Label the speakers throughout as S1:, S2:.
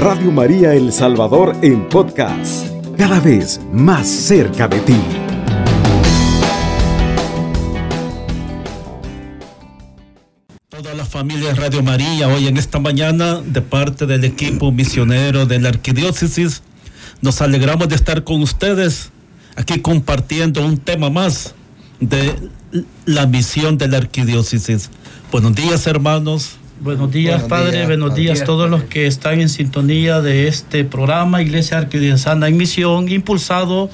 S1: Radio María El Salvador en podcast, cada vez más cerca de ti.
S2: Toda la familia Radio María, hoy en esta mañana, de parte del equipo misionero de la Arquidiócesis, nos alegramos de estar con ustedes aquí compartiendo un tema más de la misión de la Arquidiócesis. Buenos días, hermanos.
S3: Buenos días, Padre. buenos, días, a todos los que están en sintonía de este programa Iglesia Arquidiocesana en Misión, impulsado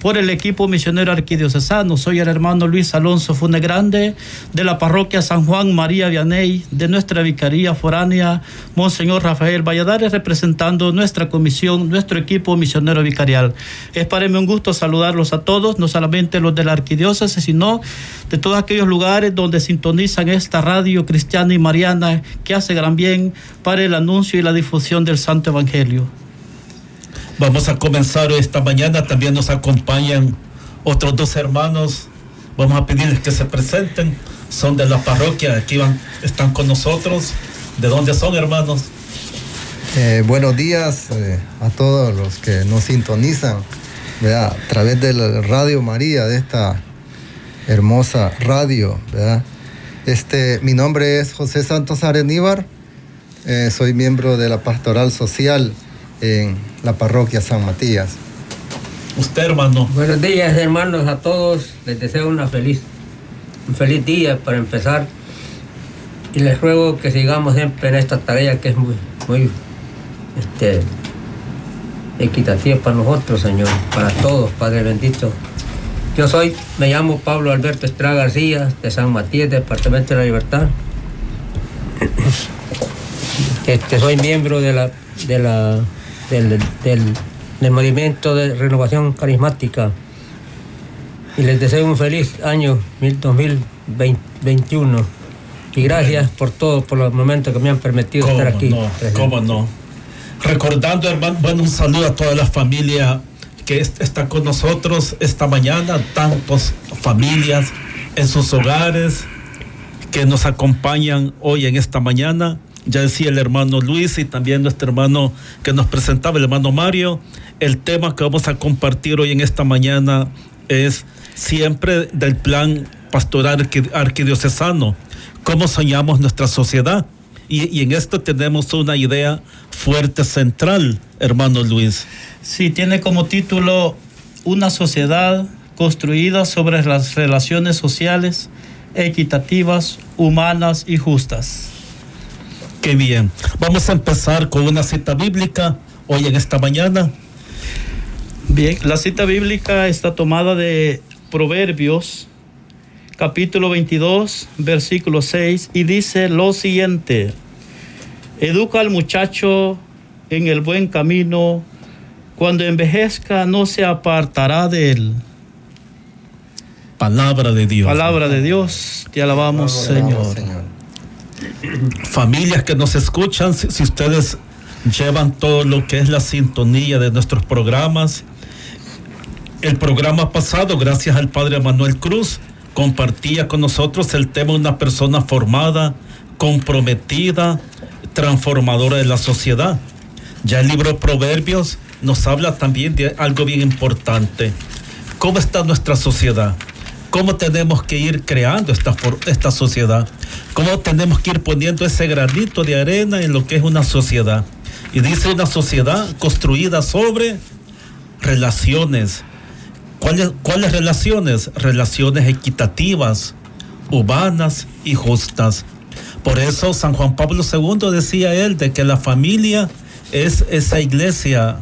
S3: por el equipo misionero arquidiocesano. Soy el hermano Luis Alonso Funegrande de la parroquia San Juan María Vianey de nuestra vicaría foránea Monseñor Rafael Valladares representando nuestra comisión, nuestro equipo misionero vicarial. Es para mí un gusto saludarlos a todos, no solamente los de la arquidiócesis, sino de todos aquellos lugares donde sintonizan esta radio cristiana y mariana que hace gran bien para el anuncio y la difusión del Santo Evangelio.
S2: Vamos a comenzar esta mañana. También nos acompañan otros dos hermanos. Vamos a pedirles que se presenten. Son de la parroquia. Aquí van, están con nosotros. ¿De dónde son, hermanos?
S4: Eh, buenos días eh, a todos los que nos sintonizan a través de la Radio María, de esta hermosa radio. Este, mi nombre es José Santos Areníbar. Eh, soy miembro de la Pastoral Social en la parroquia San Matías.
S2: Usted, hermano.
S5: Buenos días, hermanos, a todos. Les deseo una feliz, un feliz día para empezar. Y les ruego que sigamos siempre en esta tarea que es muy, muy este, equitativa para nosotros, Señor, para todos, Padre bendito. Yo soy, me llamo Pablo Alberto Estrada García, de San Matías, Departamento de la Libertad. Este, soy miembro de la, de la del, movimiento de renovación carismática. Y les deseo un feliz año 2021. Y gracias por todo, por los momentos que me han permitido estar aquí.
S2: No, ¿Cómo no? Recordando, hermano, bueno, un saludo a toda la familia que está con nosotros esta mañana, tantas familias en sus hogares que nos acompañan hoy en esta mañana ya decía el hermano Luis y también nuestro hermano que nos presentaba, el hermano Mario. El tema que vamos a compartir hoy en esta mañana es siempre del plan pastoral arquidiocesano, cómo soñamos nuestra sociedad. Y, en esto tenemos una idea fuerte central, hermano Luis.
S3: Sí, tiene como título una sociedad construida sobre las relaciones sociales equitativas, humanas y justas.
S2: Qué bien. Vamos a empezar con una cita bíblica hoy en esta mañana.
S3: Bien, la cita bíblica está tomada de Proverbios, capítulo 22, versículo 6, y dice lo siguiente, educa al muchacho en el buen camino, cuando envejezca no se apartará de él.
S2: Palabra de Dios.
S3: Palabra de Dios, te alabamos, Señor
S2: familias que nos escuchan, si, ustedes llevan todo lo que es la sintonía de nuestros programas. El programa pasado, gracias al padre Manuel Cruz, compartía con nosotros el tema de una persona formada, comprometida, transformadora de la sociedad. Ya el libro Proverbios nos habla también de algo bien importante. ¿Cómo está nuestra sociedad? Cómo tenemos que ir creando esta, esta sociedad, cómo tenemos que ir poniendo ese granito de arena en lo que es una sociedad. Y dice una sociedad construida sobre relaciones. ¿Cuáles, ¿Cuáles relaciones? Relaciones equitativas, humanas y justas. Por eso San Juan Pablo II decía él de que la familia es esa iglesia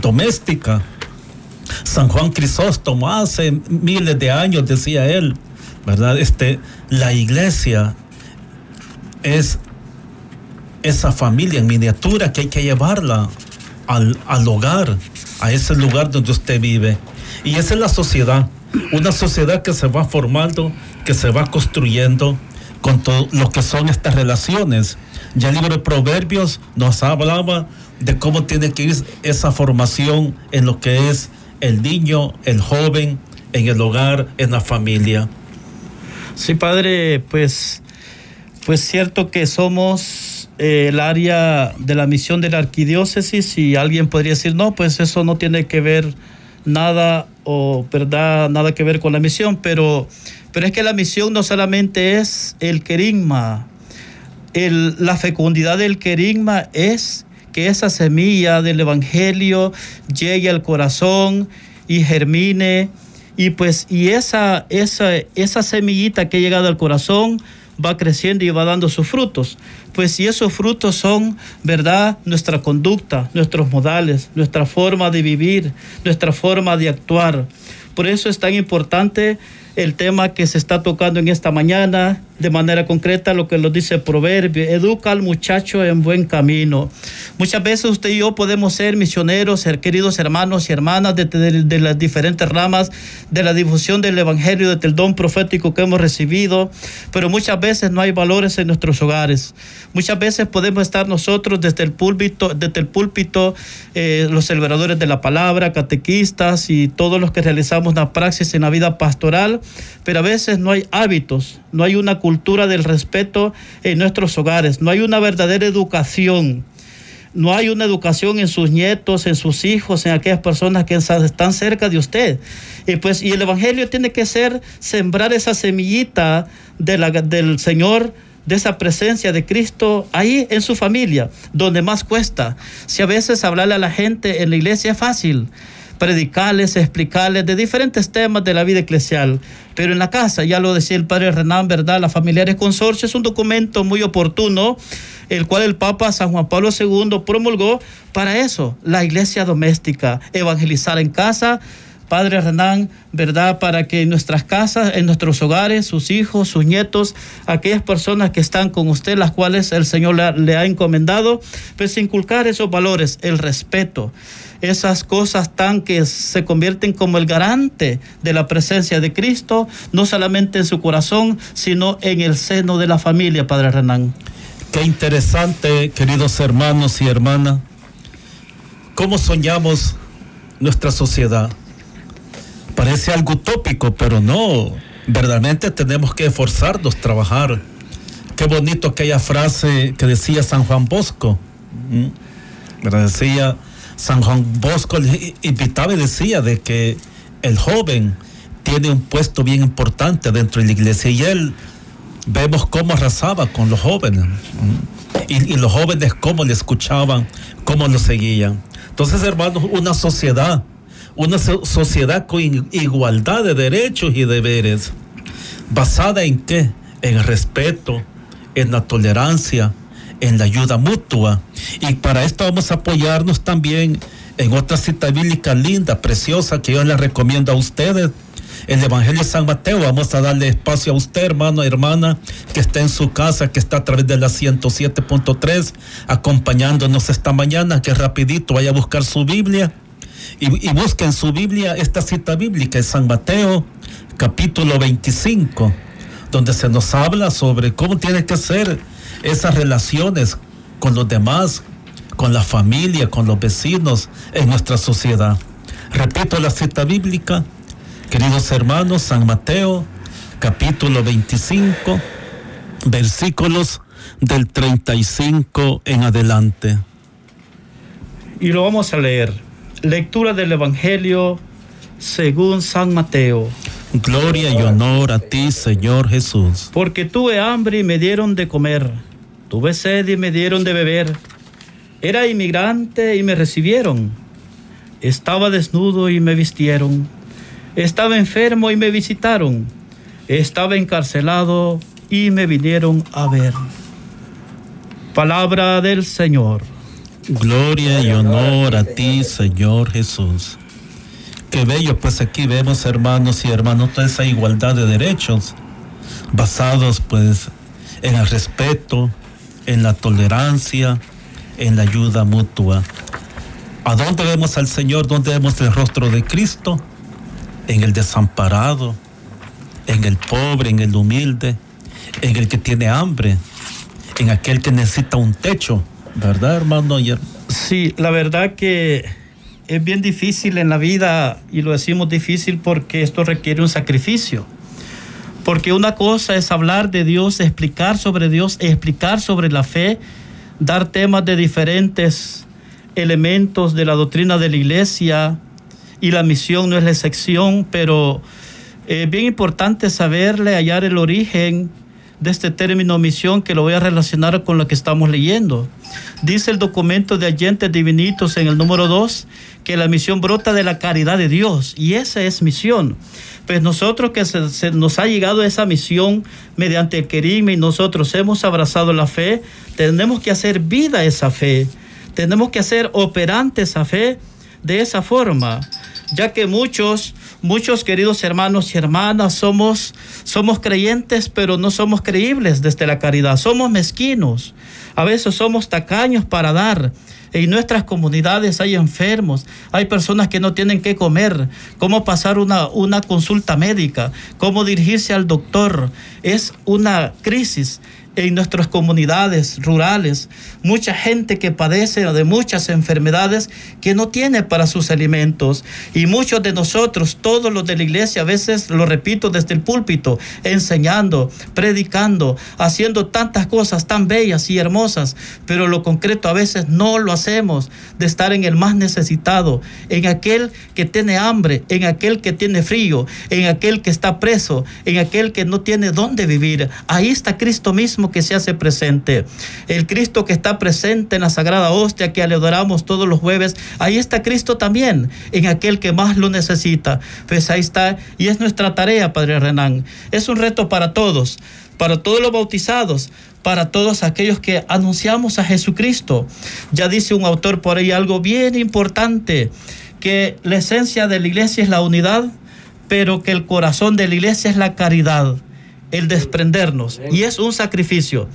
S2: doméstica San Juan Crisóstomo hace miles de años decía él, ¿verdad? Este, la iglesia es esa familia en miniatura que hay que llevarla al, al hogar, a ese lugar donde usted vive. Y esa es la sociedad, una sociedad que se va formando, que se va construyendo con todo lo que son estas relaciones. Ya el libro de Proverbios nos hablaba de cómo tiene que ir esa formación en lo que es el niño, el joven, en el hogar, en la familia.
S3: Sí, padre, pues, pues cierto que somos eh, el área de la misión de la arquidiócesis y alguien podría decir, no, pues eso no tiene que ver nada o verdad, nada que ver con la misión, pero, pero es que la misión no solamente es el querigma, la fecundidad del querigma es que esa semilla del evangelio llegue al corazón y germine y pues y esa esa esa semillita que ha llegado al corazón va creciendo y va dando sus frutos. Pues si esos frutos son, ¿verdad? Nuestra conducta, nuestros modales, nuestra forma de vivir, nuestra forma de actuar. Por eso es tan importante el tema que se está tocando en esta mañana, de manera concreta lo que lo dice el proverbio, educa al muchacho en buen camino. Muchas veces usted y yo podemos ser misioneros, ser queridos hermanos y hermanas de, de, las diferentes ramas de la difusión del Evangelio, del don profético que hemos recibido, pero muchas veces no hay valores en nuestros hogares. Muchas veces podemos estar nosotros desde el púlpito, desde el púlpito eh, los celebradores de la palabra, catequistas y todos los que realizamos la praxis en la vida pastoral, pero a veces no hay hábitos, no hay una cultura del respeto en nuestros hogares, no hay una verdadera educación. No hay una educación en sus nietos, en sus hijos, en aquellas personas que están cerca de usted. Y pues, y el Evangelio tiene que ser sembrar esa semillita del Señor de esa presencia de Cristo ahí en su familia, donde más cuesta. Si a veces hablarle a la gente en la iglesia es fácil, predicarles, explicarles de diferentes temas de la vida eclesial. Pero en la casa, ya lo decía el padre Renán, ¿verdad? La Familiares Consorcio es un documento muy oportuno, el cual el Papa San Juan Pablo II promulgó para eso, la iglesia doméstica, evangelizar en casa, Padre Renán, ¿verdad? Para que en nuestras casas, en nuestros hogares, sus hijos, sus nietos, aquellas personas que están con usted, las cuales el Señor le, ha encomendado, pues inculcar esos valores, el respeto, esas cosas tan que se convierten como el garante de la presencia de Cristo, no solamente en su corazón, sino en el seno de la familia, Padre Renán.
S2: Qué interesante, queridos hermanos y hermanas, cómo soñamos nuestra sociedad Parece algo utópico, pero no. Verdaderamente tenemos que esforzarnos, trabajar. Qué bonito aquella frase que decía San Juan Bosco. Decía San Juan Bosco, invitaba y decía de que el joven tiene un puesto bien importante dentro de la iglesia y él vemos cómo arrasaba con los jóvenes y, y los jóvenes cómo le escuchaban, cómo lo seguían. Entonces, hermanos, una sociedad una sociedad con igualdad de derechos y deberes, basada en qué? En respeto, en la tolerancia, en la ayuda mutua. Y para esto vamos a apoyarnos también en otra cita bíblica linda, preciosa, que yo les recomiendo a ustedes. El Evangelio de San Mateo, vamos a darle espacio a usted, hermano, hermana, que está en su casa, que está a través de la 107.3, acompañándonos esta mañana, que rapidito vaya a buscar su Biblia y, y busca en su Biblia esta cita bíblica de San Mateo, capítulo 25, donde se nos habla sobre cómo tiene que ser esas relaciones con los demás, con la familia, con los vecinos en nuestra sociedad. Repito la cita bíblica, queridos hermanos, San Mateo, capítulo 25, versículos del 35 en adelante.
S3: Y lo vamos a leer. Lectura del Evangelio según San Mateo.
S2: Gloria y honor a ti, Señor Jesús.
S3: Porque tuve hambre y me dieron de comer. Tuve sed y me dieron de beber. Era inmigrante y me recibieron. Estaba desnudo y me vistieron. Estaba enfermo y me visitaron. Estaba encarcelado y me vinieron a ver. Palabra del Señor.
S2: Gloria y honor a ti, Señor Jesús. Qué bello, pues aquí vemos, hermanos y hermanos, toda esa igualdad de derechos basados, pues, en el respeto, en la tolerancia, en la ayuda mutua. ¿A dónde vemos al Señor? ¿Dónde vemos el rostro de Cristo? En el desamparado, en el pobre, en el humilde, en el que tiene hambre, en aquel que necesita un techo ¿Verdad, hermano?
S3: Sí, la verdad que es bien difícil en la vida y lo decimos difícil porque esto requiere un sacrificio. Porque una cosa es hablar de Dios, explicar sobre Dios, explicar sobre la fe, dar temas de diferentes elementos de la doctrina de la iglesia y la misión no es la excepción, pero es bien importante saberle, hallar el origen de este término misión que lo voy a relacionar con lo que estamos leyendo. Dice el documento de Agentes Divinitos en el número 2 que la misión brota de la caridad de Dios y esa es misión. Pues nosotros que se, nos ha llegado esa misión mediante el querigma y nosotros hemos abrazado la fe, tenemos que hacer vida esa fe, tenemos que hacer operante esa fe de esa forma, ya que muchos Muchos queridos hermanos y hermanas somos, somos creyentes, pero no somos creíbles desde la caridad. Somos mezquinos. A veces somos tacaños para dar. En nuestras comunidades hay enfermos, hay personas que no tienen que comer, cómo pasar una, una consulta médica, cómo dirigirse al doctor. Es una crisis en nuestras comunidades rurales, mucha gente que padece de muchas enfermedades que no tiene para sus alimentos. Y muchos de nosotros, todos los de la iglesia, a veces lo repito desde el púlpito, enseñando, predicando, haciendo tantas cosas tan bellas y hermosas, pero lo concreto a veces no lo hacemos de estar en el más necesitado, en aquel que tiene hambre, en aquel que tiene frío, en aquel que está preso, en aquel que no tiene dónde vivir. Ahí está Cristo mismo que se hace presente. El Cristo que está presente en la Sagrada Hostia que adoramos todos los jueves, ahí está Cristo también, en aquel que más lo necesita. Pues ahí está, y es nuestra tarea, Padre Renán. Es un reto para todos, para todos los bautizados, para todos aquellos que anunciamos a Jesucristo. Ya dice un autor por ahí algo bien importante, que la esencia de la iglesia es la unidad, pero que el corazón de la iglesia es la caridad el desprendernos. Y es un sacrificio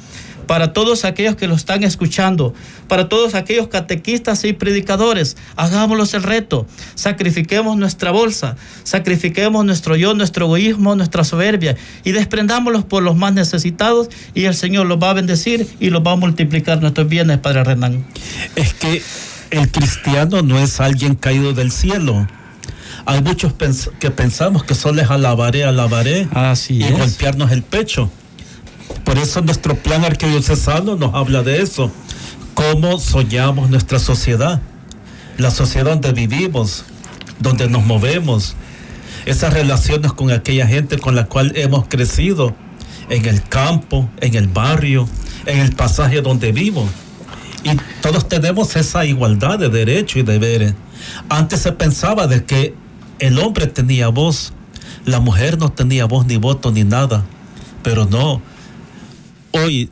S3: para todos aquellos que lo están escuchando, para todos aquellos catequistas y predicadores. Hagámoslos el reto. Sacrifiquemos nuestra bolsa, sacrifiquemos nuestro yo, nuestro egoísmo, nuestra soberbia y desprendámoslos por los más necesitados y el Señor los va a bendecir y los va a multiplicar nuestros bienes, Padre Renan.
S2: Es que el cristiano no es alguien caído del cielo hay muchos que pensamos que solo es alabaré, alabaré y golpearnos el pecho. Por eso nuestro plan arquidiocesano nos habla de eso. Cómo soñamos nuestra sociedad, la sociedad donde vivimos, donde nos movemos, esas relaciones con aquella gente con la cual hemos crecido, en el campo, en el barrio, en el pasaje donde vivo. Y todos tenemos esa igualdad de derechos y deberes. Antes se pensaba de que el hombre tenía voz, la mujer no tenía voz ni voto ni nada, pero no. Hoy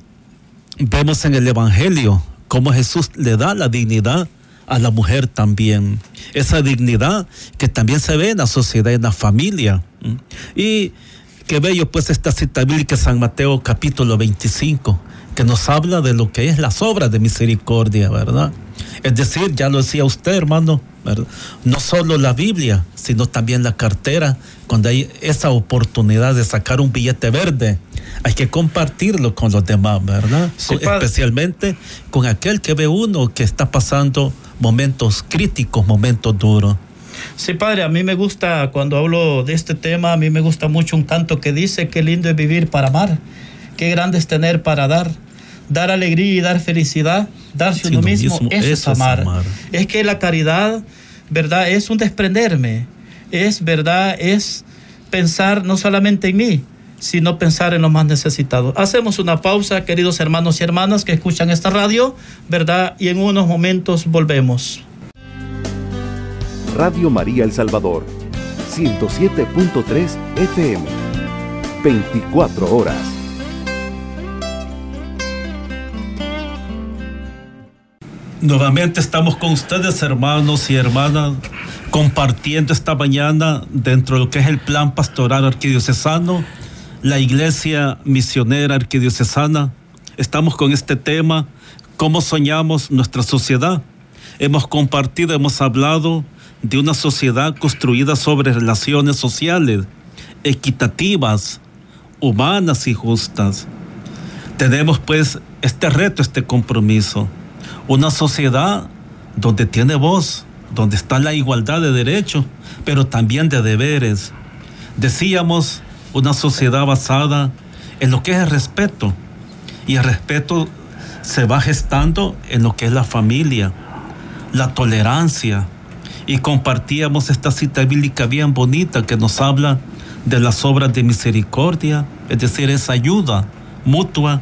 S2: vemos en el Evangelio cómo Jesús le da la dignidad a la mujer también. Esa dignidad que también se ve en la sociedad, en la familia. Y qué bello pues esta cita bíblica San Mateo capítulo 25, que nos habla de lo que es las obras de misericordia, ¿verdad? Es decir, ya lo decía usted, hermano, no solo la Biblia, sino también la cartera, cuando hay esa oportunidad de sacar un billete verde, hay que compartirlo con los demás, ¿verdad? Especialmente con aquel que ve uno que está pasando momentos críticos, momentos duros.
S3: Sí, padre, a mí me gusta, cuando hablo de este tema, a mí me gusta mucho un canto que dice, qué lindo es vivir para amar, qué grande es tener para dar dar alegría y dar felicidad, darse uno mismo, eso, es, amar. es que la caridad, ¿verdad? Es un desprenderme, es, ¿verdad? Es pensar no solamente en mí, sino pensar en los más necesitados. Hacemos una pausa, queridos hermanos y hermanas que escuchan esta radio, ¿verdad? Y en unos momentos volvemos.
S1: Radio María El Salvador, 107.3 FM, 24 horas.
S2: Nuevamente estamos con ustedes, hermanos y hermanas, compartiendo esta mañana dentro de lo que es el plan pastoral arquidiocesano, la iglesia misionera arquidiocesana. Estamos con este tema, cómo soñamos nuestra sociedad. Hemos compartido, hemos hablado de una sociedad construida sobre relaciones sociales, equitativas, humanas y justas. Tenemos pues este reto, este compromiso una sociedad donde tiene voz, donde está la igualdad de derechos, pero también de deberes. Decíamos una sociedad basada en lo que es el respeto. Y el respeto se va gestando en lo que es la familia, la tolerancia. Y compartíamos esta cita bíblica bien bonita que nos habla de las obras de misericordia, es decir, esa ayuda mutua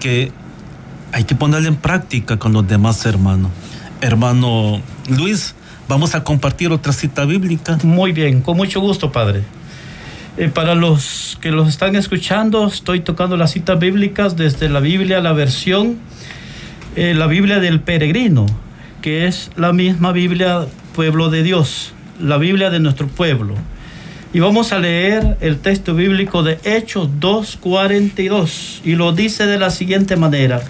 S2: que hay que ponerla en práctica con los demás hermanos. Hermano Luis, vamos a compartir otra cita bíblica.
S3: Muy bien, con mucho gusto, Padre. Eh, para los que los están escuchando, estoy tocando las citas bíblicas desde la Biblia, la versión, eh, la Biblia del peregrino, que es la misma Biblia pueblo de Dios, la Biblia de nuestro pueblo. Y vamos a leer el texto bíblico de Hechos 2.42 y lo dice de la siguiente manera.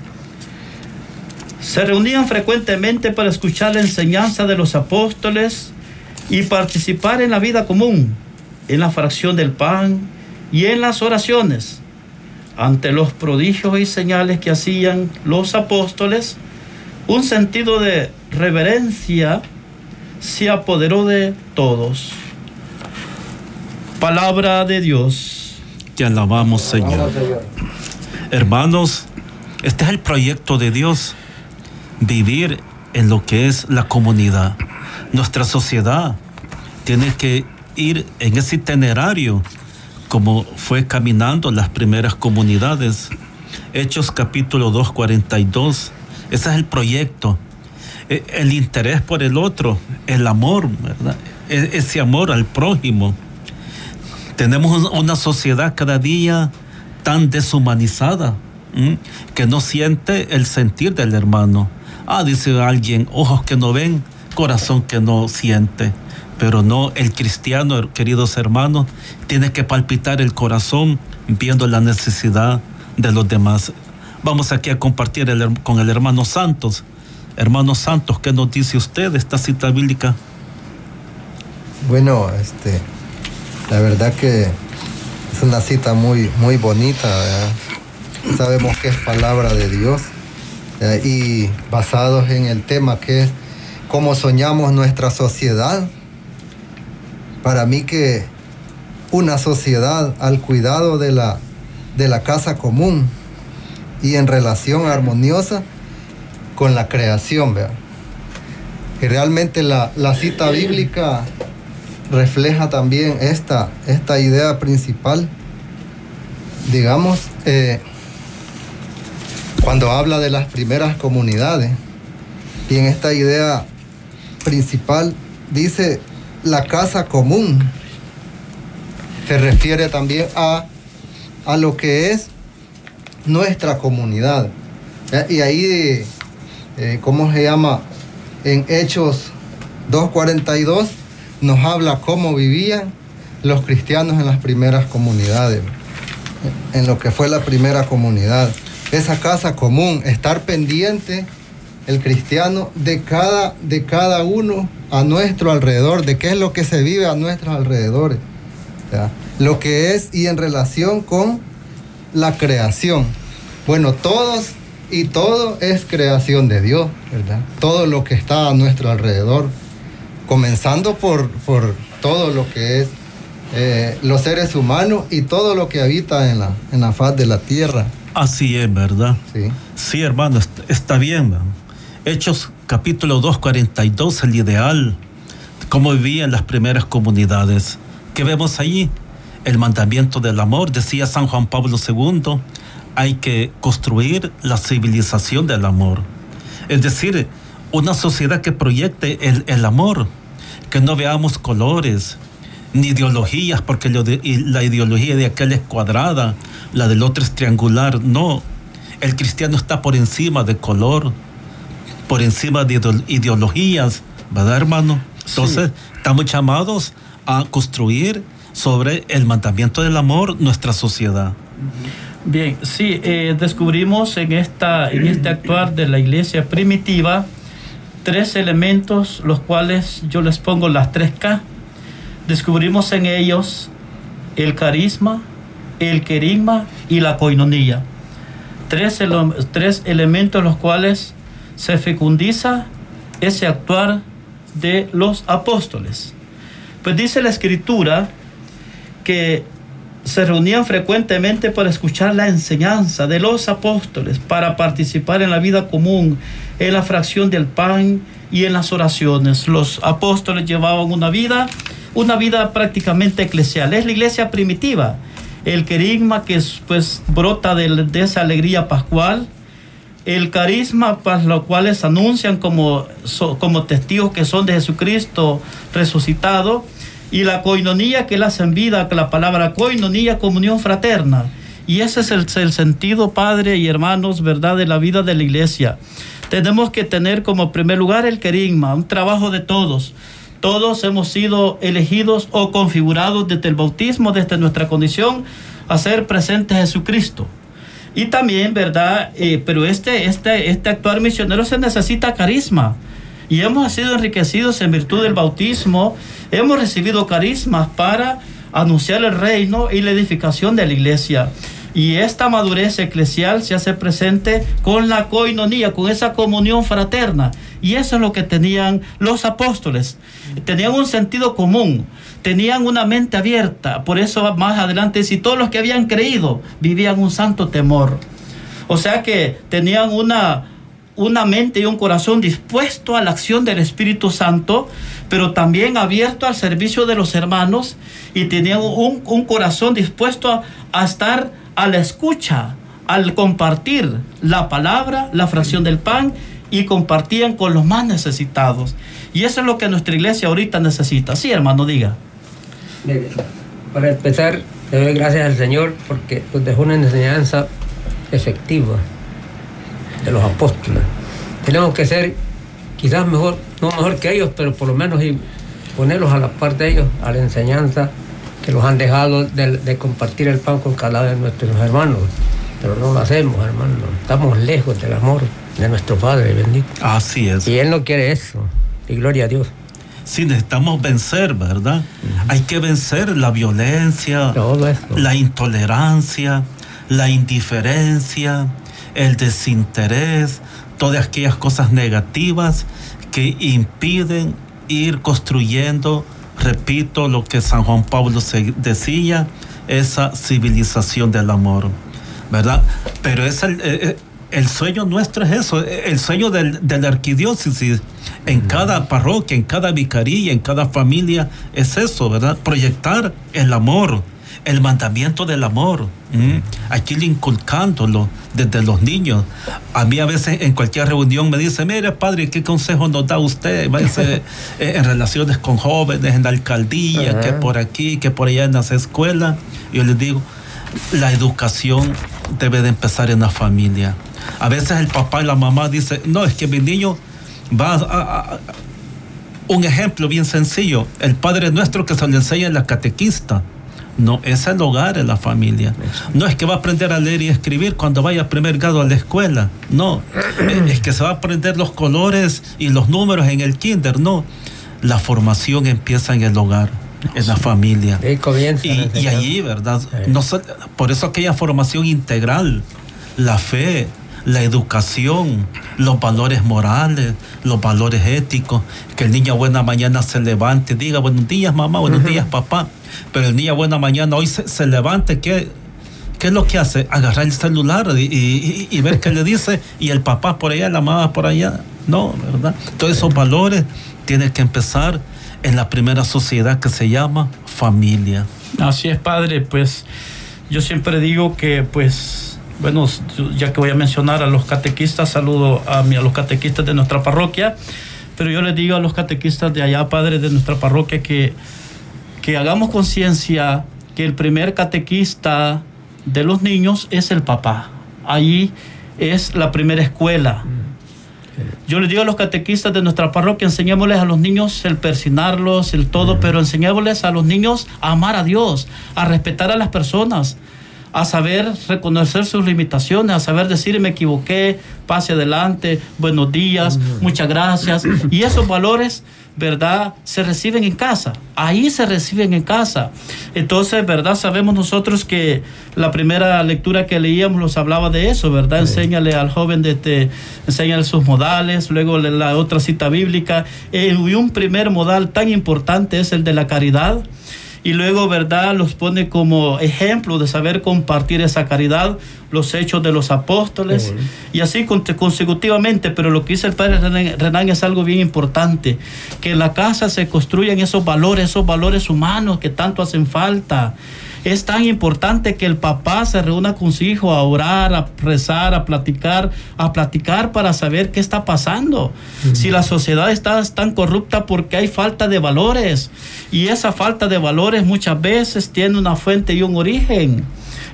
S3: Se reunían frecuentemente para escuchar la enseñanza de los apóstoles y participar en la vida común, en la fracción del pan y en las oraciones. Ante los prodigios y señales que hacían los apóstoles, un sentido de reverencia se apoderó de todos. Palabra de Dios.
S2: Te alabamos, Señor. Hermanos, este es el proyecto de Dios, vivir en lo que es la comunidad. Nuestra sociedad tiene que ir en ese itinerario como fue caminando las primeras comunidades. Hechos capítulo 2, 42. Ese es el proyecto. E, el interés por el otro, el amor, ¿verdad? E, ese amor al prójimo. Tenemos una sociedad cada día tan deshumanizada que no siente el sentir del hermano. Ah, dice alguien, ojos que no ven, corazón que no siente. Pero no, el cristiano, queridos hermanos, tiene que palpitar el corazón viendo la necesidad de los demás. Vamos aquí a compartir con el hermano Santos. Hermano Santos, ¿qué nos dice usted de esta cita bíblica?
S4: Bueno, este, la verdad que es una cita muy, muy bonita. Sabemos que es palabra de Dios y basados en el tema que es cómo soñamos nuestra sociedad. Para mí que una sociedad al cuidado de la, de la casa común y en relación armoniosa con la creación. Y realmente la, la cita bíblica refleja también esta, esta idea principal. Digamos, eh, cuando habla de las primeras comunidades, y en esta idea principal dice la casa común, se refiere también a, a lo que es nuestra comunidad. Y ahí, eh, ¿cómo se llama? En Hechos 2.42 nos habla cómo vivían los cristianos en las primeras comunidades, en lo que fue la primera comunidad. Esa casa común, estar pendiente el cristiano de cada, de cada uno a nuestro alrededor, de qué es lo que se vive a nuestros alrededores. Lo que es y en relación con la creación. Bueno, todos y todo es creación de Dios, ¿verdad? Todo lo que está a nuestro alrededor comenzando por, por todo lo que es eh, los seres humanos y todo lo que habita en la, en la faz de la tierra.
S2: Así es, ¿verdad? Sí. Sí, hermano, está bien. Hechos capítulo 242, el ideal, cómo vivían las primeras comunidades. ¿Qué vemos allí? El mandamiento del amor, decía San Juan Pablo II, hay que construir la civilización del amor. Es decir, una sociedad que proyecte el, amor, que no veamos colores ni ideologías, porque la ideología de aquel es cuadrada, la del otro es triangular. No, el cristiano está por encima de color, por encima de ideologías, ¿verdad, hermano? Entonces, estamos llamados a construir sobre el mandamiento del amor nuestra sociedad.
S3: Bien, sí, eh, descubrimos en, esta, en este actuar de la iglesia primitiva tres elementos, los cuales yo les pongo las tres K. Descubrimos en ellos el carisma, el querigma y la coinonía. Tres, tres elementos los cuales se fecundiza ese actuar de los apóstoles. Pues dice la escritura que se reunían frecuentemente para escuchar la enseñanza de los apóstoles, para participar en la vida común, en la fracción del pan y en las oraciones. Los apóstoles llevaban una vida, una vida prácticamente eclesial. Es la iglesia primitiva, el querigma que pues brota de, esa alegría pascual, el carisma para los cuales anuncian como, como testigos que son de Jesucristo resucitado, y la coinonía que la hacen vida, que la palabra coinonía, comunión fraterna. Y ese es el, el, sentido, Padre y hermanos, ¿verdad?, de la vida de la iglesia. Tenemos que tener como primer lugar el querigma, un trabajo de todos. Todos hemos sido elegidos o configurados desde el bautismo, desde nuestra condición, a ser presentes a Jesucristo. Y también, ¿verdad? Eh, pero este, este, este actuar misionero se necesita carisma y hemos sido enriquecidos en virtud del bautismo, hemos recibido carismas para anunciar el reino y la edificación de la iglesia. Y esta madurez eclesial se hace presente con la coinonía, con esa comunión fraterna. Y eso es lo que tenían los apóstoles. Tenían un sentido común, tenían una mente abierta. Por eso más adelante, si todos los que habían creído vivían un santo temor. O sea que tenían una, una mente y un corazón dispuesto a la acción del Espíritu Santo, pero también abierto al servicio de los hermanos y tenían un, corazón dispuesto a, estar a la escucha, al compartir la palabra, la fracción del pan y compartían con los más necesitados. Y eso es lo que nuestra iglesia ahorita necesita. Sí, hermano, diga.
S5: Para empezar, le doy gracias al Señor porque nos dejó una enseñanza efectiva de los apóstoles. Tenemos que ser quizás mejor, no mejor que ellos, pero por lo menos ponerlos a la parte de ellos, a la enseñanza que los han dejado de, compartir el pan con cada uno de nuestros hermanos. Pero no lo hacemos, hermano. Estamos lejos del amor de nuestro Padre bendito.
S2: Así es.
S5: Y Él no quiere eso. Y gloria a Dios.
S2: Sí, necesitamos vencer, ¿verdad? Hay que vencer la violencia, la intolerancia, la indiferencia, el desinterés, todas aquellas cosas negativas que impiden ir construyendo, repito lo que San Juan Pablo decía, esa civilización del amor, ¿verdad? Pero es el, eh, eh, sueño nuestro es eso, el sueño del, de la arquidiócesis, en cada parroquia, en cada vicaría, en cada familia, es eso, ¿verdad? Proyectar el amor, el mandamiento del amor. Aquí inculcándolo desde los niños. A mí a veces en cualquier reunión me dice, mire padre, ¿qué consejo nos da usted? Eh, en relaciones con jóvenes, en la alcaldía, que por aquí, que por allá en las escuelas. Yo les digo, la educación debe de empezar en la familia. A veces el papá y la mamá dicen, no, es que mi niño va a, un ejemplo bien sencillo, el Padre Nuestro que se le enseña en la catequista. No, es el hogar, es la familia. No es que va a aprender a leer y escribir cuando vaya a primer grado a la escuela. No, es que se va a aprender los colores y los números en el kinder. No, la formación empieza en el hogar, en la familia. Y, y allí, ¿verdad? No, por eso aquella formación integral, la fe, la educación, los valores morales, los valores éticos, que el niño buena mañana se levante, diga buenos días mamá, buenos días papá, pero el niño buena mañana hoy se, levante, ¿qué, ¿qué es lo que hace? Agarrar el celular y, ver qué le dice y el papá por allá, la mamá por allá, no, ¿verdad? Todos esos valores tienen que empezar en la primera sociedad que se llama familia.
S3: Así es, padre, pues yo siempre digo que pues bueno, ya que voy a mencionar a los catequistas, saludo a, a los catequistas de nuestra parroquia, pero yo les digo a los catequistas de allá, padres de nuestra parroquia, que, que hagamos conciencia que el primer catequista de los niños es el papá. Allí es la primera escuela. Yo les digo a los catequistas de nuestra parroquia, enseñémosles a los niños el persinarlos, el todo, pero enseñémosles a los niños a amar a Dios, a respetar a las personas, a saber reconocer sus limitaciones, a saber decir me equivoqué, pase adelante, buenos días, muchas gracias. Y esos valores, ¿verdad? Se reciben en casa. Ahí se reciben en casa. Entonces, ¿verdad? Sabemos nosotros que la primera lectura que leíamos nos hablaba de eso, ¿verdad? Enséñale al joven, de te, enséñale sus modales, luego la otra cita bíblica. y un primer modal tan importante es el de la caridad y luego, ¿verdad?, los pone como ejemplo de saber compartir esa caridad, los hechos de los apóstoles, y así consecutivamente, pero lo que dice el padre Renan, es algo bien importante, que en la casa se construyan esos valores, esos valores humanos que tanto hacen falta. Es tan importante que el papá se reúna con su hijo a orar, a rezar, a platicar, a platicar para saber qué está pasando. Si la sociedad está tan corrupta porque hay falta de valores. Y esa falta de valores muchas veces tiene una fuente y un origen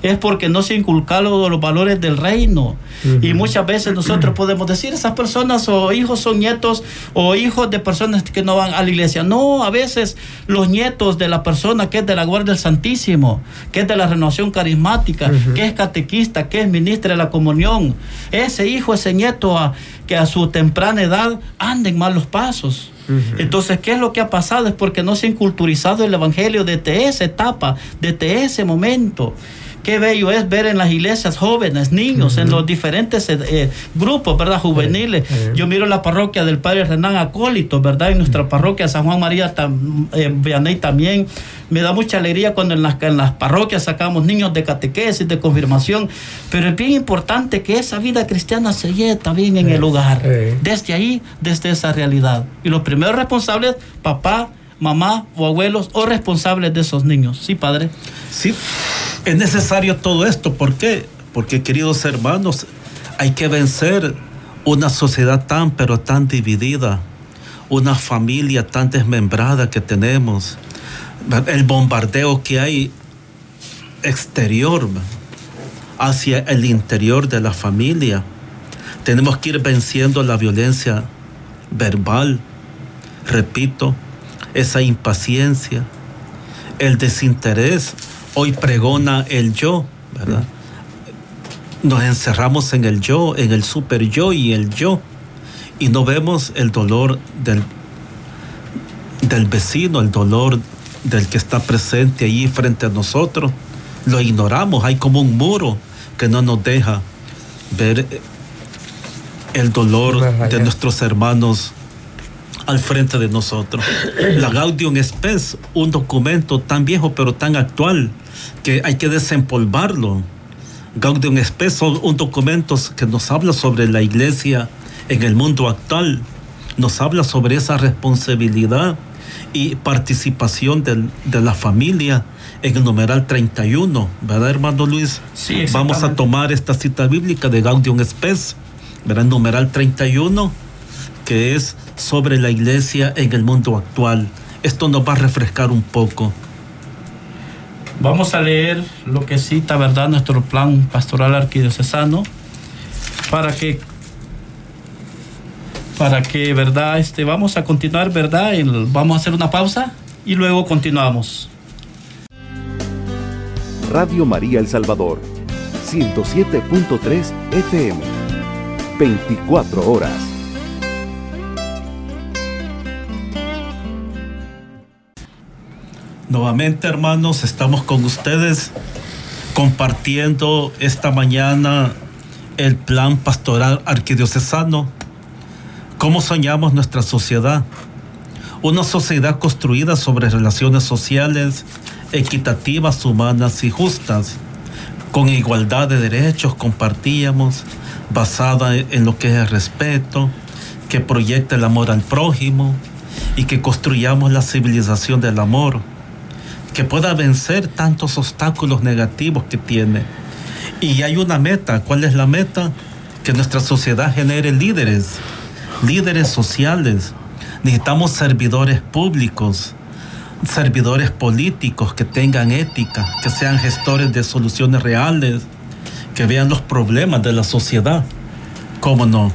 S3: es porque no se inculcaron los valores del reino. Y muchas veces nosotros podemos decir, esas personas o hijos son nietos o hijos de personas que no van a la iglesia. No, a veces los nietos de la persona que es de la Guardia del Santísimo, que es de la renovación carismática, que es catequista, que es ministra de la comunión, ese hijo, ese nieto que a su temprana edad anden malos pasos. Entonces, ¿qué es lo que ha pasado? Es porque no se ha inculturizado el Evangelio desde esa etapa, desde ese momento. Qué bello es ver en las iglesias jóvenes, niños, en los diferentes eh, eh, grupos, ¿verdad? Juveniles. Yo miro la parroquia del Padre Renán Acólito, ¿verdad? En nuestra parroquia San Juan María eh, también. Me da mucha alegría cuando en las, en las parroquias sacamos niños de catequesis, de confirmación. Pero es bien importante que esa vida cristiana se lleve también en el hogar. Desde ahí, desde esa realidad. Y los primeros responsables, papá, mamá o abuelos o responsables de esos niños. ¿Sí, padre?
S2: Sí, es necesario todo esto. ¿Por qué? Porque, queridos hermanos, hay que vencer una sociedad tan, pero tan dividida, una familia tan desmembrada que tenemos, el bombardeo que hay exterior hacia el interior de la familia. Tenemos que ir venciendo la violencia verbal, repito, esa impaciencia, el desinterés. Hoy pregona el yo, ¿verdad? Nos encerramos en el yo, en el super yo y el yo, y no vemos el dolor del, del vecino, el dolor del que está presente allí frente a nosotros. Lo ignoramos, hay como un muro que no nos deja ver el dolor de nuestros hermanos al frente de nosotros. La Gaudium Spes, un documento tan viejo pero tan actual que hay que desempolvarlo. Gaudium Spes son un documento que nos habla sobre la iglesia en el mundo actual, nos habla sobre esa responsabilidad y participación de la familia en el numeral 31, ¿verdad, hermano Luis?
S3: Sí,
S2: Vamos a tomar esta cita bíblica de Gaudium Spes, ¿verdad? Numeral 31, que es sobre la iglesia en el mundo actual. Esto nos va a refrescar un poco.
S3: Vamos a leer lo que cita, ¿verdad?, nuestro plan pastoral arquidiocesano para que para que, ¿verdad? Este, vamos a continuar, ¿verdad? vamos a hacer una pausa y luego continuamos.
S1: Radio María El Salvador, 107.3 FM, 24 horas.
S2: Nuevamente, hermanos, estamos con ustedes compartiendo esta mañana el plan pastoral arquidiocesano. ¿Cómo soñamos nuestra sociedad? Una sociedad construida sobre relaciones sociales equitativas, humanas y justas, con igualdad de derechos compartíamos, basada en lo que es el respeto, que proyecta el amor al prójimo y que construyamos la civilización del amor que pueda vencer tantos obstáculos negativos que tiene. Y hay una meta. ¿Cuál es la meta? Que nuestra sociedad genere líderes, líderes sociales. Necesitamos servidores públicos, servidores políticos que tengan ética, que sean gestores de soluciones reales, que vean los problemas de la sociedad. ¿Cómo no?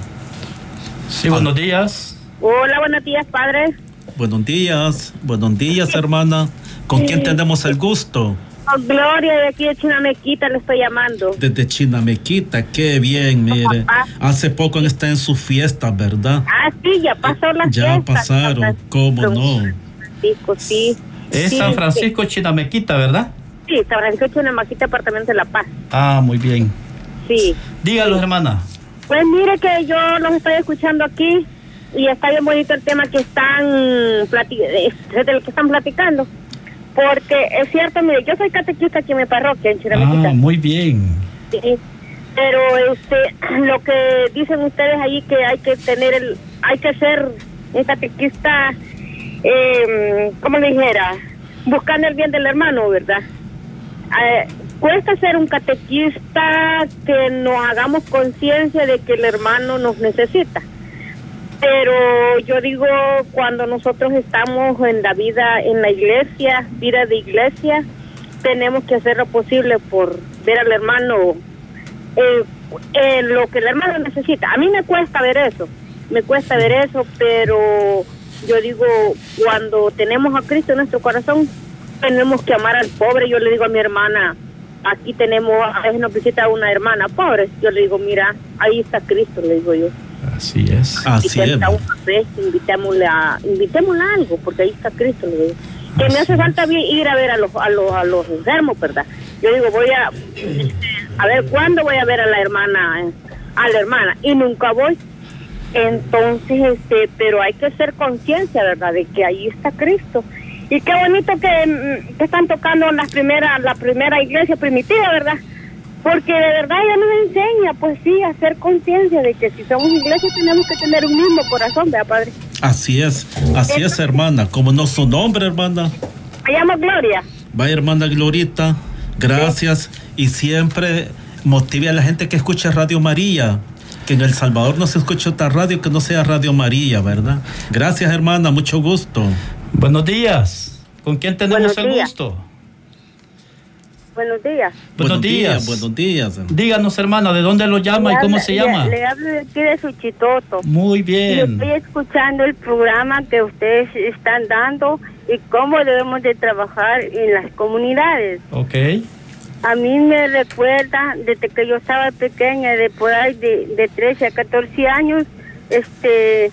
S3: Sí, buenos días.
S6: Hola, buenos días, padre.
S2: Buenos días, buenos días, hermana. ¿Con quién tenemos el gusto?
S6: Con Gloria, de aquí de Chinamequita le estoy llamando.
S2: Desde Chinamequita, qué bien, mire. Hace poco está en su fiesta, ¿verdad?
S6: Ah, sí, ya pasó la
S2: ya Ya pasaron, ¿cómo no?
S6: Francisco, sí.
S3: Es San Francisco Chinamequita, ¿verdad?
S6: Sí, San Francisco Chinamequita, Departamento de La Paz.
S3: Ah, muy bien.
S6: Sí.
S3: Dígalo, hermana.
S6: Pues mire que yo los estoy escuchando aquí y está bien bonito el tema que están, eh, que están platicando Porque es cierto, mire, yo soy catequista aquí en mi parroquia, en Chiramequita.
S3: Ah, muy bien.
S6: Sí, pero este, lo que dicen ustedes ahí que hay que tener el, hay que ser un catequista, eh, ¿cómo le dijera? Buscando el bien del hermano, ¿verdad? Eh, cuesta ser un catequista que nos hagamos conciencia de que el hermano nos necesita. Pero yo digo, cuando nosotros estamos en la vida, en la iglesia, vida de iglesia, tenemos que hacer lo posible por ver al hermano eh, lo que el hermano necesita. A mí me cuesta ver eso, me cuesta ver eso, pero yo digo, cuando tenemos a Cristo en nuestro corazón, tenemos que amar al pobre. Yo le digo a mi hermana, aquí tenemos, a veces nos visita una hermana pobre, yo le digo, mira, ahí está Cristo, le digo yo.
S3: Así es.
S2: Así es.
S6: un café, invitémosle a, invitémosle a algo, porque ahí está Cristo, le digo. Que me hace falta bien ir a ver a los, a los, a los enfermos, ¿verdad? Yo digo, voy a, a ver, ¿cuándo voy a ver a la hermana, a la hermana? Y nunca voy. Entonces, este, pero hay que ser conciencia, ¿verdad? De que ahí está Cristo. Y qué bonito que, mm, que están tocando las primeras, la primera iglesia primitiva, ¿verdad? Porque de verdad ella nos enseña, pues sí, a hacer conciencia de que si somos iglesia tenemos que tener un mismo corazón, ¿verdad, padre?
S2: Así es, así es, hermana. Como no su nombre, hermana.
S6: Me llamo Gloria.
S2: Vaya, hermana Glorita, gracias. Y siempre motive a la gente que escuche Radio María. Que en El Salvador no se escuche otra radio que no sea Radio María, ¿verdad? Gracias, hermana, mucho gusto.
S3: Buenos días. ¿Con quién tenemos
S6: Buenos
S3: el
S6: días.
S3: gusto?
S6: Buenos días.
S3: Buenos días.
S2: Buenos días.
S3: Díganos, hermana, ¿de dónde lo llama y cómo
S6: habla-
S3: se llama?
S6: Le, hablo de aquí de Suchitoto.
S3: Muy bien.
S6: estoy escuchando el programa que ustedes están dando y cómo debemos de trabajar en las comunidades.
S3: Ok.
S6: A mí me recuerda desde que yo estaba pequeña, de por ahí de, de 13 a 14 años, este,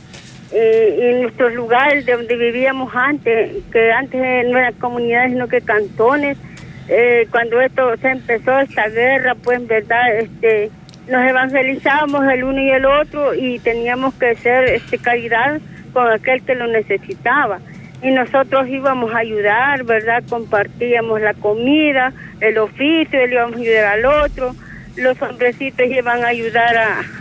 S6: eh, en nuestros lugares de donde vivíamos antes, que antes no eran comunidades, sino que cantones, eh, cuando esto se empezó, esta guerra, pues en verdad, este, nos evangelizábamos el uno y el otro y teníamos que hacer este, caridad con aquel que lo necesitaba y nosotros íbamos a ayudar, ¿verdad? Compartíamos la comida, el oficio, le íbamos a ayudar al otro. Los hombrecitos iban a ayudar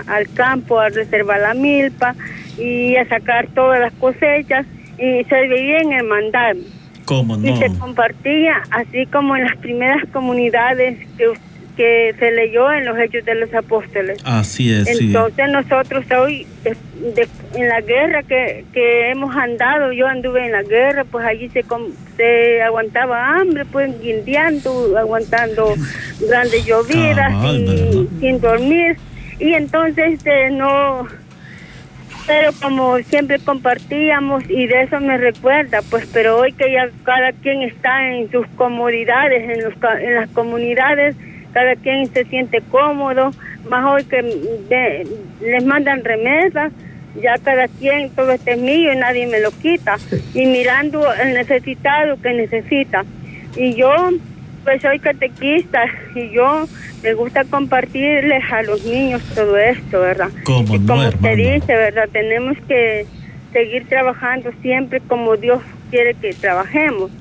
S6: al campo a reservar la milpa y a sacar todas las cosechas y se vivía en hermandad.
S2: ¿Cómo
S6: Y se compartía, así como en las primeras comunidades que, que se leyó en los Hechos de los Apóstoles.
S2: Así es, sí.
S6: Entonces nosotros hoy, de- de- en la guerra que, que hemos andado, yo anduve en la guerra, pues allí se, se aguantaba hambre, pues guindeando, aguantando grandes llovidas
S2: ¿verdad?
S6: sin dormir. Y entonces este, no, pero como siempre compartíamos y de eso me recuerda, pues pero hoy que ya cada quien está en sus comodidades, en, los, en las comunidades, cada quien se siente cómodo, más hoy que de- les mandan remesas, ya cada quien, todo este es mío y nadie me lo quita, y mirando el necesitado que necesita. Y yo, pues soy catequista y yo me gusta compartirles a los niños todo esto, ¿verdad?
S2: ¿Cómo
S6: y
S2: no,
S6: como usted dice, ¿verdad? Tenemos que seguir trabajando siempre como Dios quiere que trabajemos.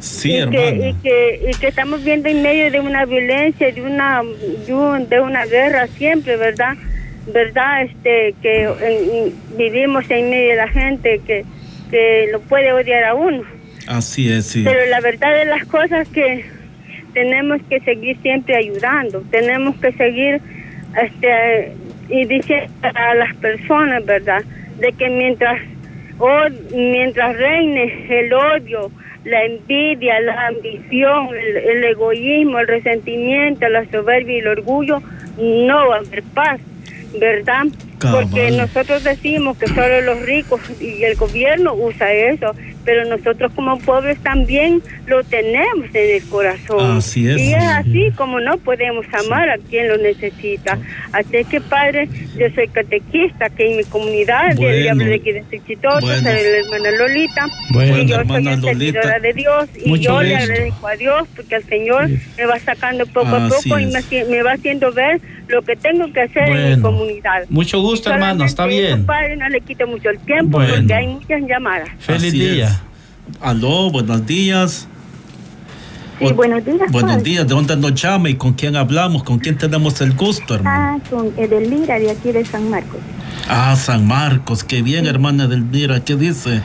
S2: Sí,
S6: y, que, y, que, y que estamos viendo en medio de una violencia, de una, de, un- de una guerra siempre, ¿verdad? ¿Verdad? Este, que en- vivimos en medio de la gente que, que lo puede odiar a uno.
S2: Así es, sí.
S6: Pero la verdad de las cosas que tenemos que seguir siempre ayudando, tenemos que seguir este y diciendo a las personas, ¿verdad? De que mientras o mientras reine el odio, la envidia, la ambición, el, el egoísmo, el resentimiento, la soberbia y el orgullo, no va a haber paz, ¿verdad? Porque nosotros decimos que solo los ricos y el gobierno usa eso, pero nosotros como pobres también lo tenemos en el corazón.
S2: Así es.
S6: Y es así como no podemos amar a quien lo necesita. Así que, Padre, yo soy catequista, que en mi comunidad,
S2: Bueno.
S6: yo hablo de aquí de Chichitoto,
S2: Bueno.
S6: soy la hermana Lolita,
S3: Bueno,
S6: y yo soy servidora de Dios, y
S3: Mucho
S6: yo le agradezco a Dios, porque el Señor me va sacando poco a poco y me, va haciendo ver lo que tengo que hacer en mi comunidad.
S3: Mucho gusto, hermano, está bien.
S6: Padre, no le quito mucho el tiempo
S3: Bueno.
S6: porque hay muchas llamadas.
S3: Feliz
S2: Así
S3: día.
S2: es. Aló, buenos días.
S7: Sí, buenos días.
S2: Buenos días, ¿de dónde nos llama y con quién hablamos? ¿Con quién tenemos el gusto, hermano?
S7: Ah, con Edelmira de aquí de San Marcos.
S2: Ah, San Marcos, qué bien, hermana Edelmira, ¿qué dice?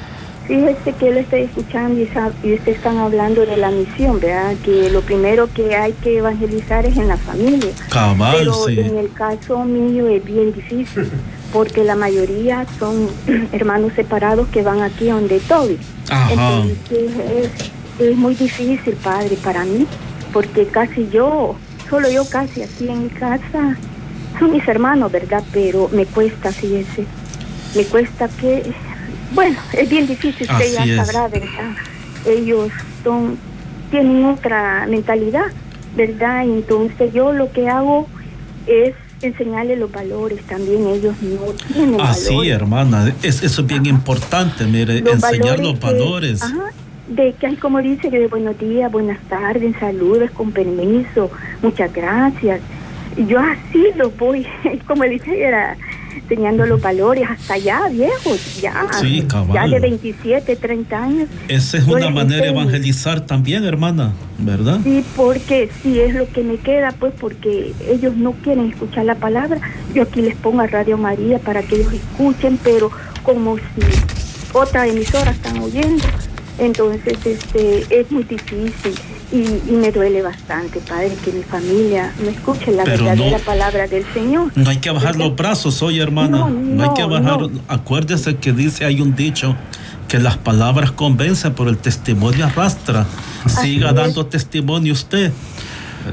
S7: Fíjese que lo estoy escuchando y, y ustedes están hablando de la misión, ¿verdad? Que lo primero que hay que evangelizar es en la familia.
S2: Cabal,
S7: Pero
S2: sí.
S7: en el caso mío es bien difícil, porque la mayoría son hermanos separados que van aquí donde Toby.
S2: Ajá.
S7: Entonces es, es muy difícil, padre, para mí, porque casi yo, solo yo casi aquí en mi casa, son mis hermanos, ¿verdad? Pero me cuesta, fíjese, me cuesta que, bueno, es bien difícil, usted
S2: Así
S7: ya
S2: es.
S7: sabrá, ¿verdad? Ellos son, tienen otra mentalidad, ¿verdad? Entonces yo lo que hago es enseñarles los valores, también ellos no tienen
S2: Así,
S7: valores.
S2: hermana, es, eso es bien importante, mire,
S7: Los
S2: enseñar los
S7: que-
S2: valores.
S7: ajá, de que hay como dice que de buenos días, buenas tardes, saludos, con permiso, muchas gracias. Yo así los voy, como dice, era enseñando los valores hasta ya viejos, ya,
S2: Sí,
S7: ya de 27, 30 años.
S2: Esa es una manera de
S7: enseño.
S2: evangelizar también, hermana, ¿verdad?
S7: Sí, porque sí es lo que me queda, pues porque ellos no quieren escuchar la palabra. Yo aquí les pongo a Radio María para que ellos escuchen, pero como si otra emisora están oyendo, entonces este es muy difícil y, y me duele bastante, padre, que mi familia no escuche la
S2: Pero
S7: verdadera
S2: no-
S7: palabra del Señor.
S2: No hay que bajar los brazos hoy, hermana.
S7: No,
S2: No, hay que
S7: no,
S2: bajar.
S7: no.
S2: Acuérdese que dice, hay un dicho, que las palabras convencen, pero el testimonio arrastra. Siga
S7: es.
S2: dando testimonio usted.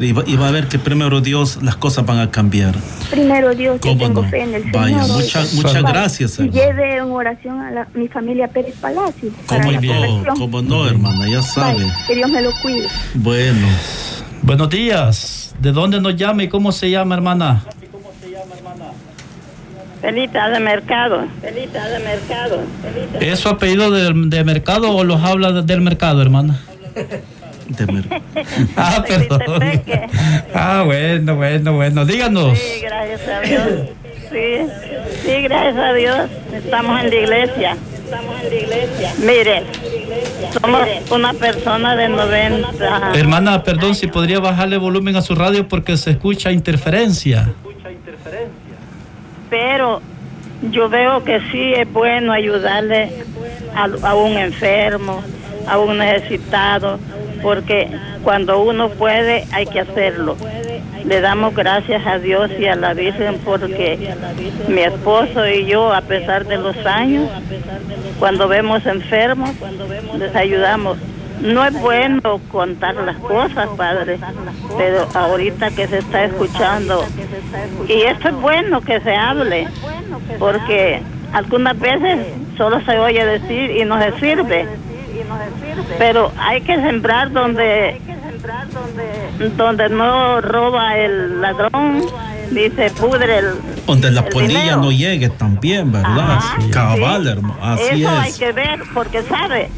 S2: Y va, y va a ver que primero Dios las cosas van a cambiar.
S7: Primero Dios, yo
S2: ¿Cómo
S7: tengo
S2: no?
S7: fe en el
S2: Vaya,
S7: Señor.
S2: muchas- muchas gracias,
S7: Y
S2: hermano.
S7: lleve en oración a la- mi familia Pérez Palacio. para
S2: ¿Cómo
S7: la
S2: no? ¿Cómo no, hermana? Ya sabe.
S7: Vaya, que Dios me lo cuide.
S2: Bueno,
S3: Buenos días. ¿De dónde nos llama y cómo se llama, hermana?
S8: Felita de mercado. Felita de mercado.
S3: ¿Es su apellido de, de mercado o los habla de- del mercado, hermana?
S2: de mer-
S3: Ah, perdón. Ah, bueno, bueno, bueno. Díganos.
S8: Sí, gracias a Dios. Sí, sí, gracias a Dios. Estamos en la iglesia. Estamos en la iglesia. Mire, somos una persona de 90.
S3: Hermana, perdón, si podría bajarle volumen a su radio porque se escucha interferencia.
S8: Pero yo veo que sí es bueno ayudarle a, a un enfermo, a un necesitado, porque cuando uno puede hay que hacerlo. Le damos gracias a Dios y a la Virgen porque mi esposo y yo, a pesar de los años, cuando vemos enfermos, les ayudamos. No es bueno contar las cosas, padre, pero ahorita que se está escuchando, y esto es bueno que se hable, porque algunas veces solo se oye decir y no se sirve, pero hay que sembrar donde donde no roba el ladrón, dice pudre el
S2: donde la
S8: el
S2: polilla
S8: dinero.
S2: no llegue también, ¿verdad?
S8: Ajá,
S2: Cabal,
S8: sí.
S2: hermano. Así
S8: eso hay
S2: es.
S8: que ver, porque sabe,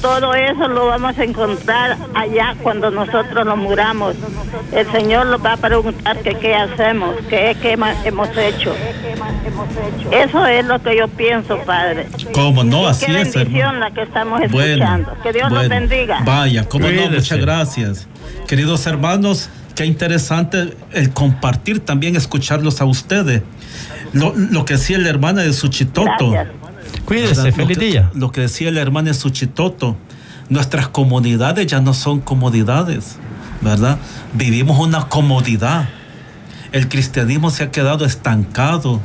S8: todo eso lo vamos a encontrar allá cuando nosotros nos muramos. El Señor nos va a preguntar que qué hacemos, qué, qué hemos hecho. Eso es lo que yo pienso, Padre.
S2: ¿Cómo no? Así
S8: qué
S2: es,
S8: bendición
S2: hermano.
S8: la que estamos
S2: Bueno,
S8: escuchando. que Dios nos
S2: bueno.
S8: bendiga.
S2: Vaya, cómo no, muchas gracias. Queridos hermanos, qué interesante el compartir, también escucharlos a ustedes. Lo, lo que decía la hermana de Suchitoto.
S8: Gracias.
S3: Cuídese, feliz
S2: lo que,
S3: día.
S2: Lo que decía la hermana de Suchitoto. Nuestras comunidades ya no son comodidades, ¿verdad? Vivimos una comodidad. El cristianismo se ha quedado estancado.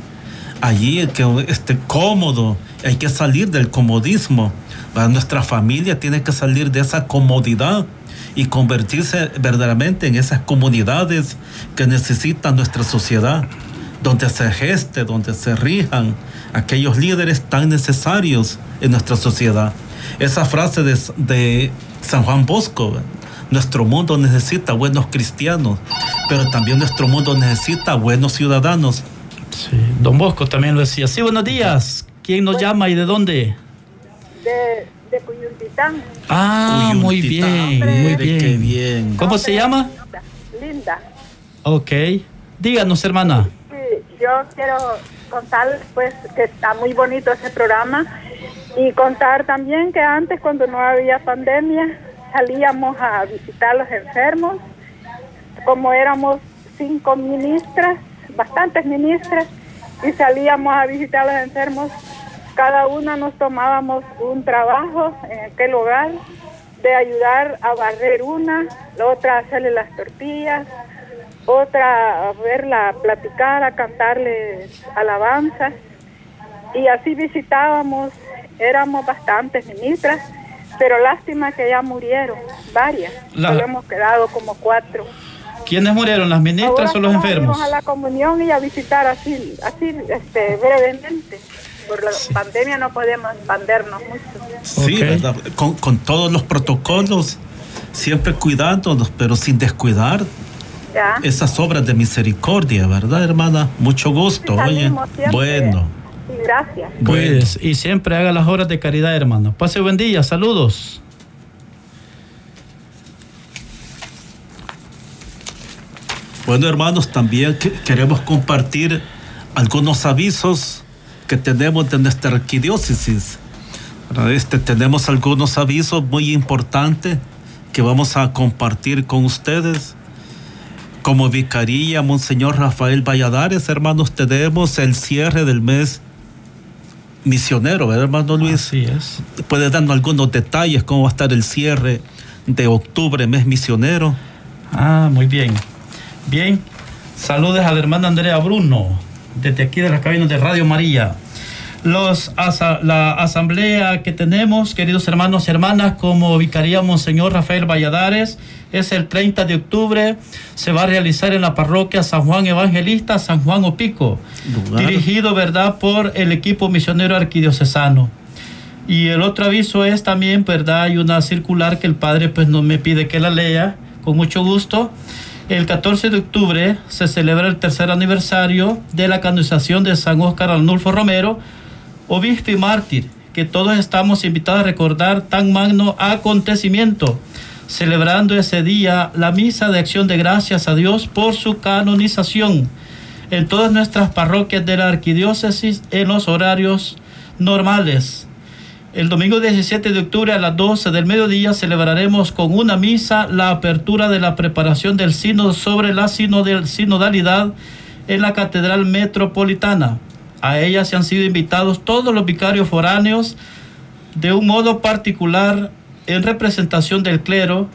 S2: Allí el que esté cómodo, hay que salir del comodismo. ¿verdad? Nuestra familia tiene que salir de esa comodidad y convertirse verdaderamente en esas comunidades que necesita nuestra sociedad, donde se geste, donde se rijan aquellos líderes tan necesarios en nuestra sociedad. Esa frase de, de San Juan Bosco, nuestro mundo necesita buenos cristianos, pero también nuestro mundo necesita buenos ciudadanos.
S3: Sí, don Bosco también lo decía. Sí, buenos días. ¿Quién nos llama y de dónde?
S6: De, de Cuyuntitán,
S3: Ah,
S2: Uy,
S3: muy bien, muy
S2: qué
S3: bien.
S2: bien.
S3: ¿Cómo se llama?
S6: linda.
S3: Ok. Díganos, hermana.
S6: Sí, yo quiero contarles pues que está muy bonito ese programa y contar también que antes cuando no había pandemia salíamos a visitar a los enfermos, como éramos cinco ministras, bastantes ministras, y salíamos a visitar a los enfermos, cada una nos tomábamos un trabajo en aquel hogar de ayudar a barrer una, la otra a hacerle las tortillas, otra a verla, a platicar, a cantarles alabanzas. Y así visitábamos, éramos bastantes ministras, pero lástima que ya murieron, varias. Solo hemos quedado como cuatro.
S3: ¿Quiénes murieron, las ministras o los enfermos?
S6: a la comunión y a visitar así, así este, brevemente. Por la pandemia no podemos expandernos mucho.
S2: Sí, ¿verdad? Con, con todos los protocolos, siempre cuidándonos, pero sin descuidar esas obras de misericordia, ¿verdad, hermana? Mucho gusto, oye. Bueno.
S6: gracias.
S3: Pues, y siempre haga las obras de caridad, hermano. Pase buen día, saludos.
S2: Bueno, hermanos, también queremos compartir algunos avisos que tenemos de nuestra arquidiócesis. Este, tenemos algunos avisos muy importantes que vamos a compartir con ustedes. Como vicaría, Monseñor Rafael Valladares, hermanos, tenemos el cierre del mes misionero, ¿verdad, hermano Luis?
S3: Así es.
S2: ¿Puede darnos algunos detalles cómo va a estar el cierre de octubre, mes misionero?
S3: Ah, muy bien. Bien, saludes a la hermana Andrea Bruno, desde aquí de las cabinas de Radio María. Los, la asamblea que tenemos, queridos hermanos y hermanas, como Vicaría Monseñor Rafael Valladares, es el 30 de octubre. Se va a realizar en la parroquia San Juan Evangelista, San Juan Opico, dirigido, ¿verdad?, por el equipo misionero arquidiocesano. Y el otro aviso es también, ¿verdad?, hay una circular que el padre pues no me pide que la lea, con mucho gusto. El 14 de octubre se celebra el tercer aniversario de la canonización de San Óscar Arnulfo Romero, obispo y mártir, que todos estamos invitados a recordar tan magno acontecimiento celebrando ese día la misa de acción de gracias a Dios por su canonización en todas nuestras parroquias de la arquidiócesis en los horarios normales. El domingo 17 de octubre a las 12 del mediodía celebraremos con una misa la apertura de la preparación del sínodo sobre la sinodalidad en la Catedral Metropolitana. A ella se han sido invitados todos los vicarios foráneos de un modo particular en representación del clero,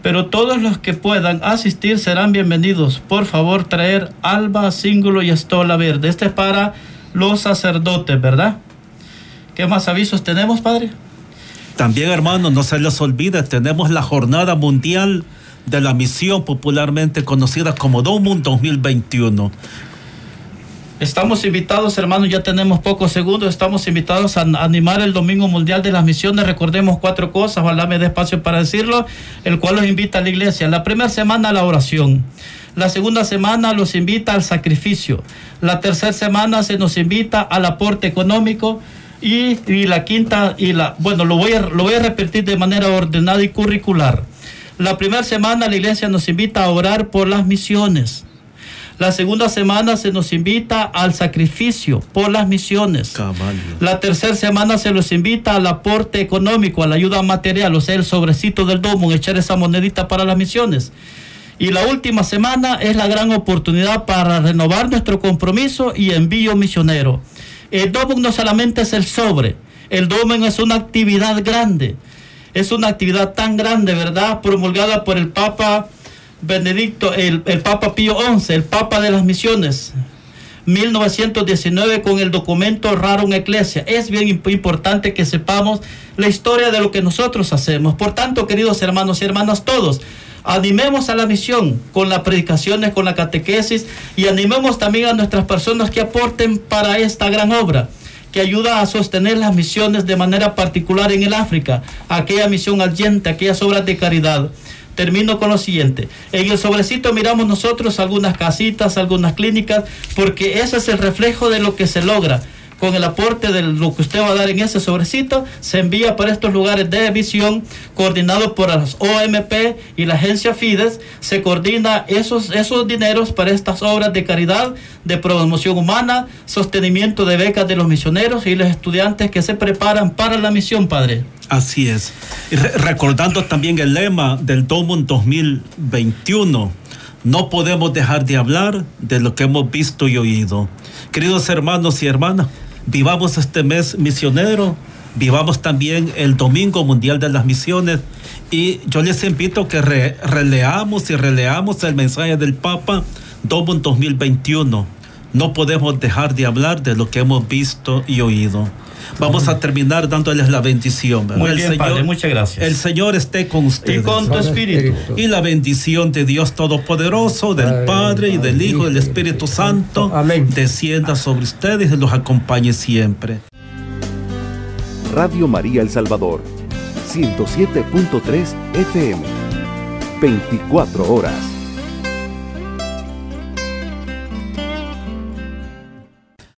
S3: pero todos los que puedan asistir serán bienvenidos. Por favor, traer alba, cíngulo y estola verde. Este es para los sacerdotes, ¿verdad? ¿Qué más avisos tenemos, padre?
S2: También, hermano, no se les olvide, tenemos la Jornada Mundial de la Misión, popularmente conocida como DOMUN 2021.
S3: Estamos invitados, hermanos, ya tenemos pocos segundos, estamos invitados a animar el Domingo Mundial de las Misiones. Recordemos cuatro cosas, ojalá me dé espacio para decirlo, el cual los invita a la iglesia. La primera semana a la oración. La segunda semana los invita al sacrificio. La tercera semana se nos invita al aporte económico. Y, la quinta, y la, bueno, lo voy, a, lo voy a repetir de manera ordenada y curricular. La primera semana la iglesia nos invita a orar por las misiones. La segunda semana se nos invita al sacrificio por las misiones. La tercera semana se nos invita al aporte económico, a la ayuda material, o sea, el sobrecito del domo, echar esa monedita para las misiones. Y la última semana es la gran oportunidad para renovar nuestro compromiso y envío misionero. El domo no solamente es el sobre, el domo es una actividad grande. Es una actividad tan grande, ¿verdad? Promulgada por el Papa Benedicto, el, Papa Pío XI, el Papa de las Misiones, 1919 con el documento Raro en Iglesia. Es bien importante que sepamos la historia de lo que nosotros hacemos. Por tanto, queridos hermanos y hermanas, todos, animemos a la misión con las predicaciones, con la catequesis y animemos también a nuestras personas que aporten para esta gran obra que ayuda a sostener las misiones de manera particular en el África, aquella misión allente, aquellas obras de caridad termino con lo siguiente. En el sobrecito miramos nosotros algunas casitas, algunas clínicas, porque ese es el reflejo de lo que se logra con el aporte de lo que usted va a dar en ese sobrecito, se envía para estos lugares de emisión coordinado por las OMP y la agencia Fides. Se coordina esos, esos dineros para estas obras de caridad, de promoción humana, sostenimiento de becas de los misioneros y los estudiantes que se preparan para la misión, Padre.
S2: Así es. recordando también el lema del DOMUN 2021, no podemos dejar de hablar de lo que hemos visto y oído. Queridos hermanos y hermanas, vivamos este mes misionero, vivamos también el Domingo Mundial de las Misiones y yo les invito que releamos y releamos el mensaje del Papa DOMUN 2021. No podemos dejar de hablar de lo que hemos visto y oído. Vamos a terminar dándoles la bendición.
S3: Muy el bien, Señor, Padre, muchas gracias.
S2: El Señor esté con ustedes.
S3: Y con tu espíritu.
S2: Y la bendición de Dios Todopoderoso, del Padre y del Hijo y del Espíritu Santo, Amén. descienda sobre ustedes y los acompañe siempre.
S1: Radio María El Salvador, 107.3 FM, 24 horas.